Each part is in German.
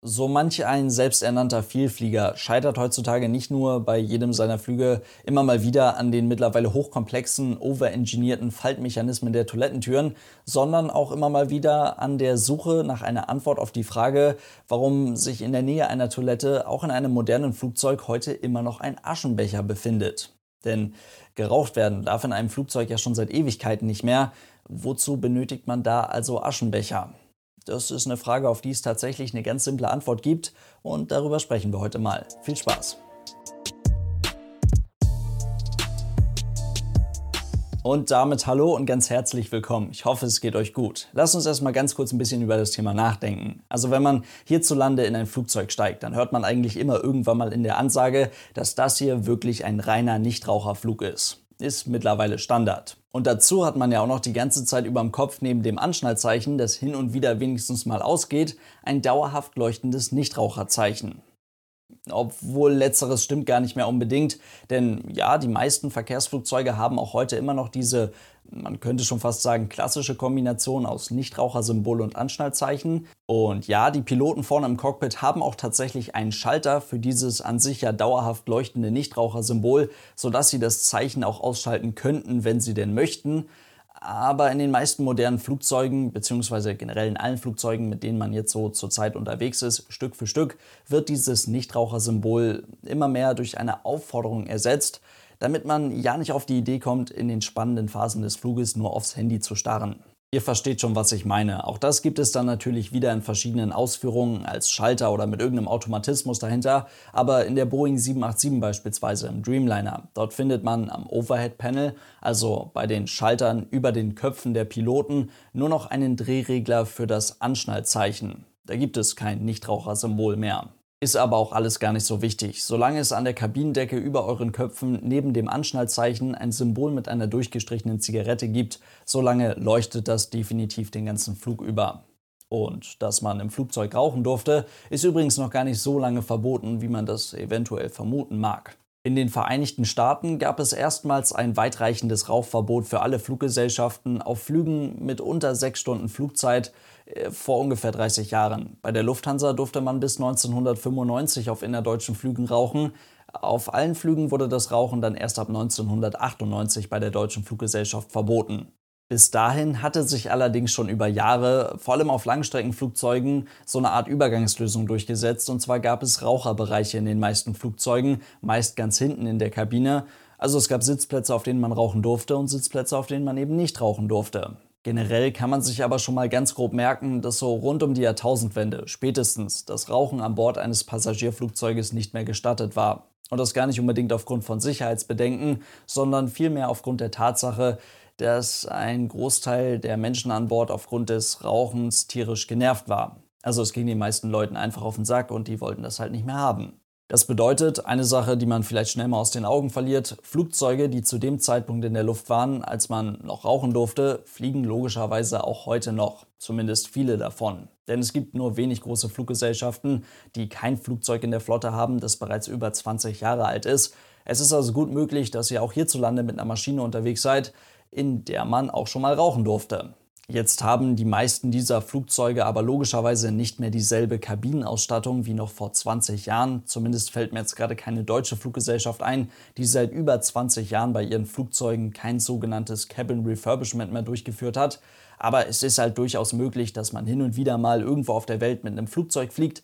So manch ein selbsternannter Vielflieger scheitert heutzutage nicht nur bei jedem seiner Flüge immer mal wieder an den mittlerweile hochkomplexen, overengineerten Faltmechanismen der Toilettentüren, sondern auch immer mal wieder an der Suche nach einer Antwort auf die Frage, warum sich in der Nähe einer Toilette auch in einem modernen Flugzeug heute immer noch ein Aschenbecher befindet. Denn geraucht werden darf in einem Flugzeug ja schon seit Ewigkeiten nicht mehr. Wozu benötigt man da also Aschenbecher? Das ist eine Frage, auf die es tatsächlich eine ganz simple Antwort gibt und darüber sprechen wir heute mal. Viel Spaß! Und damit hallo und ganz herzlich willkommen. Ich hoffe, es geht euch gut. Lasst uns erstmal ganz kurz ein bisschen über das Thema nachdenken. Also wenn man hierzulande in ein Flugzeug steigt, dann hört man eigentlich immer irgendwann mal in der Ansage, dass das hier wirklich ein reiner Nichtraucherflug ist ist mittlerweile Standard. Und dazu hat man ja auch noch die ganze Zeit über dem Kopf neben dem Anschnallzeichen, das hin und wieder wenigstens mal ausgeht, ein dauerhaft leuchtendes Nichtraucherzeichen. Obwohl letzteres stimmt gar nicht mehr unbedingt, denn ja, die meisten Verkehrsflugzeuge haben auch heute immer noch diese, man könnte schon fast sagen, klassische Kombination aus Nichtrauchersymbol und Anschnallzeichen. Und ja, die Piloten vorne im Cockpit haben auch tatsächlich einen Schalter für dieses an sich ja dauerhaft leuchtende Nichtrauchersymbol, sodass sie das Zeichen auch ausschalten könnten, wenn sie denn möchten. Aber in den meisten modernen Flugzeugen, beziehungsweise generell in allen Flugzeugen, mit denen man jetzt so zurzeit unterwegs ist, Stück für Stück, wird dieses Nichtrauchersymbol immer mehr durch eine Aufforderung ersetzt, damit man ja nicht auf die Idee kommt, in den spannenden Phasen des Fluges nur aufs Handy zu starren. Ihr versteht schon, was ich meine. Auch das gibt es dann natürlich wieder in verschiedenen Ausführungen als Schalter oder mit irgendeinem Automatismus dahinter. Aber in der Boeing 787 beispielsweise im Dreamliner, dort findet man am Overhead Panel, also bei den Schaltern über den Köpfen der Piloten, nur noch einen Drehregler für das Anschnallzeichen. Da gibt es kein Nichtrauchersymbol mehr. Ist aber auch alles gar nicht so wichtig. Solange es an der Kabinendecke über euren Köpfen neben dem Anschnallzeichen ein Symbol mit einer durchgestrichenen Zigarette gibt, solange leuchtet das definitiv den ganzen Flug über. Und dass man im Flugzeug rauchen durfte, ist übrigens noch gar nicht so lange verboten, wie man das eventuell vermuten mag. In den Vereinigten Staaten gab es erstmals ein weitreichendes Rauchverbot für alle Fluggesellschaften auf Flügen mit unter sechs Stunden Flugzeit äh, vor ungefähr 30 Jahren. Bei der Lufthansa durfte man bis 1995 auf innerdeutschen Flügen rauchen. Auf allen Flügen wurde das Rauchen dann erst ab 1998 bei der Deutschen Fluggesellschaft verboten. Bis dahin hatte sich allerdings schon über Jahre, vor allem auf Langstreckenflugzeugen, so eine Art Übergangslösung durchgesetzt. Und zwar gab es Raucherbereiche in den meisten Flugzeugen, meist ganz hinten in der Kabine. Also es gab Sitzplätze, auf denen man rauchen durfte und Sitzplätze, auf denen man eben nicht rauchen durfte. Generell kann man sich aber schon mal ganz grob merken, dass so rund um die Jahrtausendwende spätestens das Rauchen an Bord eines Passagierflugzeuges nicht mehr gestattet war. Und das gar nicht unbedingt aufgrund von Sicherheitsbedenken, sondern vielmehr aufgrund der Tatsache, dass ein Großteil der Menschen an Bord aufgrund des Rauchens tierisch genervt war. Also es ging den meisten Leuten einfach auf den Sack und die wollten das halt nicht mehr haben. Das bedeutet, eine Sache, die man vielleicht schnell mal aus den Augen verliert, Flugzeuge, die zu dem Zeitpunkt in der Luft waren, als man noch rauchen durfte, fliegen logischerweise auch heute noch, zumindest viele davon. Denn es gibt nur wenig große Fluggesellschaften, die kein Flugzeug in der Flotte haben, das bereits über 20 Jahre alt ist. Es ist also gut möglich, dass ihr auch hierzulande mit einer Maschine unterwegs seid, in der man auch schon mal rauchen durfte. Jetzt haben die meisten dieser Flugzeuge aber logischerweise nicht mehr dieselbe Kabinenausstattung wie noch vor 20 Jahren. Zumindest fällt mir jetzt gerade keine deutsche Fluggesellschaft ein, die seit über 20 Jahren bei ihren Flugzeugen kein sogenanntes Cabin Refurbishment mehr durchgeführt hat. Aber es ist halt durchaus möglich, dass man hin und wieder mal irgendwo auf der Welt mit einem Flugzeug fliegt,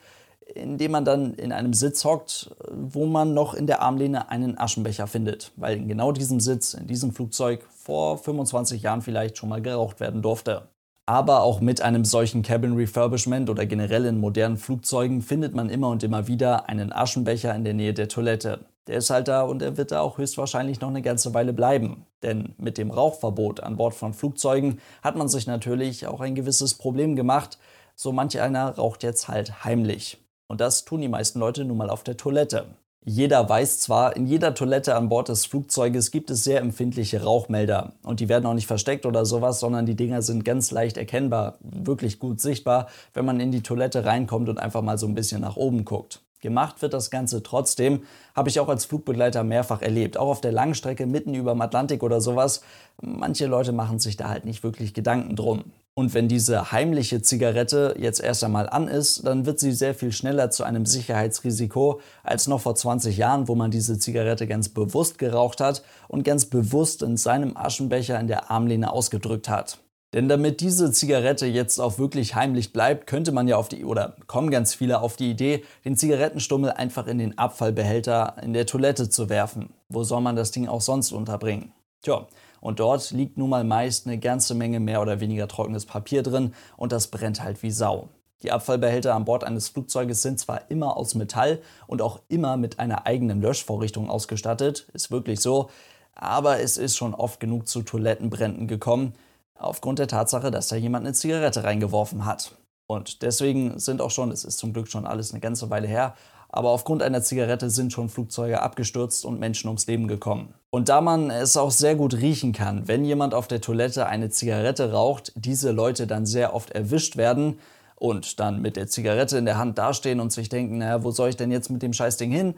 indem man dann in einem Sitz hockt, wo man noch in der Armlehne einen Aschenbecher findet, weil in genau diesem Sitz, in diesem Flugzeug vor 25 Jahren vielleicht schon mal geraucht werden durfte. Aber auch mit einem solchen Cabin Refurbishment oder generell in modernen Flugzeugen findet man immer und immer wieder einen Aschenbecher in der Nähe der Toilette. Der ist halt da und er wird da auch höchstwahrscheinlich noch eine ganze Weile bleiben. Denn mit dem Rauchverbot an Bord von Flugzeugen hat man sich natürlich auch ein gewisses Problem gemacht. So manch einer raucht jetzt halt heimlich. Und das tun die meisten Leute nun mal auf der Toilette. Jeder weiß zwar, in jeder Toilette an Bord des Flugzeuges gibt es sehr empfindliche Rauchmelder. Und die werden auch nicht versteckt oder sowas, sondern die Dinger sind ganz leicht erkennbar, wirklich gut sichtbar, wenn man in die Toilette reinkommt und einfach mal so ein bisschen nach oben guckt. Gemacht wird das Ganze trotzdem, habe ich auch als Flugbegleiter mehrfach erlebt. Auch auf der Langstrecke mitten über dem Atlantik oder sowas. Manche Leute machen sich da halt nicht wirklich Gedanken drum. Und wenn diese heimliche Zigarette jetzt erst einmal an ist, dann wird sie sehr viel schneller zu einem Sicherheitsrisiko als noch vor 20 Jahren, wo man diese Zigarette ganz bewusst geraucht hat und ganz bewusst in seinem Aschenbecher in der Armlehne ausgedrückt hat. Denn damit diese Zigarette jetzt auch wirklich heimlich bleibt, könnte man ja auf die, oder kommen ganz viele auf die Idee, den Zigarettenstummel einfach in den Abfallbehälter in der Toilette zu werfen. Wo soll man das Ding auch sonst unterbringen? Tja, und dort liegt nun mal meist eine ganze Menge mehr oder weniger trockenes Papier drin und das brennt halt wie Sau. Die Abfallbehälter an Bord eines Flugzeuges sind zwar immer aus Metall und auch immer mit einer eigenen Löschvorrichtung ausgestattet, ist wirklich so, aber es ist schon oft genug zu Toilettenbränden gekommen, aufgrund der Tatsache, dass da jemand eine Zigarette reingeworfen hat. Und deswegen sind auch schon, es ist zum Glück schon alles eine ganze Weile her, aber aufgrund einer Zigarette sind schon Flugzeuge abgestürzt und Menschen ums Leben gekommen. Und da man es auch sehr gut riechen kann, wenn jemand auf der Toilette eine Zigarette raucht, diese Leute dann sehr oft erwischt werden und dann mit der Zigarette in der Hand dastehen und sich denken, naja, wo soll ich denn jetzt mit dem Scheißding hin?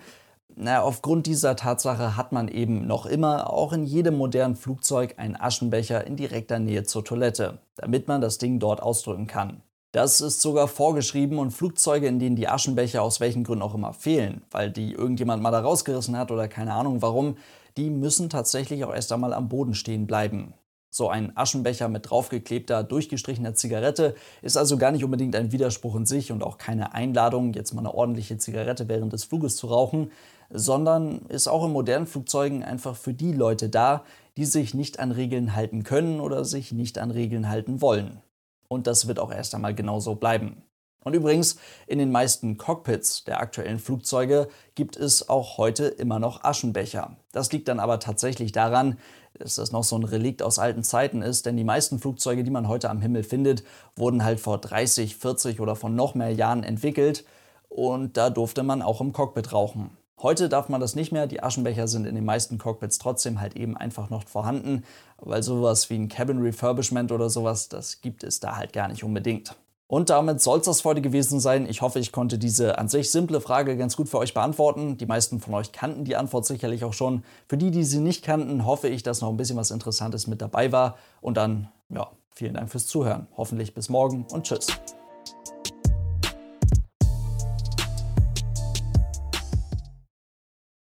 Na, aufgrund dieser Tatsache hat man eben noch immer, auch in jedem modernen Flugzeug, einen Aschenbecher in direkter Nähe zur Toilette, damit man das Ding dort ausdrücken kann. Das ist sogar vorgeschrieben und Flugzeuge, in denen die Aschenbecher aus welchen Gründen auch immer fehlen, weil die irgendjemand mal da rausgerissen hat oder keine Ahnung warum, die müssen tatsächlich auch erst einmal am Boden stehen bleiben. So ein Aschenbecher mit draufgeklebter, durchgestrichener Zigarette ist also gar nicht unbedingt ein Widerspruch in sich und auch keine Einladung, jetzt mal eine ordentliche Zigarette während des Fluges zu rauchen, sondern ist auch in modernen Flugzeugen einfach für die Leute da, die sich nicht an Regeln halten können oder sich nicht an Regeln halten wollen. Und das wird auch erst einmal genauso bleiben. Und übrigens, in den meisten Cockpits der aktuellen Flugzeuge gibt es auch heute immer noch Aschenbecher. Das liegt dann aber tatsächlich daran, dass das noch so ein Relikt aus alten Zeiten ist, denn die meisten Flugzeuge, die man heute am Himmel findet, wurden halt vor 30, 40 oder von noch mehr Jahren entwickelt und da durfte man auch im Cockpit rauchen. Heute darf man das nicht mehr. Die Aschenbecher sind in den meisten Cockpits trotzdem halt eben einfach noch vorhanden, weil sowas wie ein Cabin Refurbishment oder sowas, das gibt es da halt gar nicht unbedingt. Und damit soll es das heute gewesen sein. Ich hoffe, ich konnte diese an sich simple Frage ganz gut für euch beantworten. Die meisten von euch kannten die Antwort sicherlich auch schon. Für die, die sie nicht kannten, hoffe ich, dass noch ein bisschen was Interessantes mit dabei war. Und dann, ja, vielen Dank fürs Zuhören. Hoffentlich bis morgen und tschüss.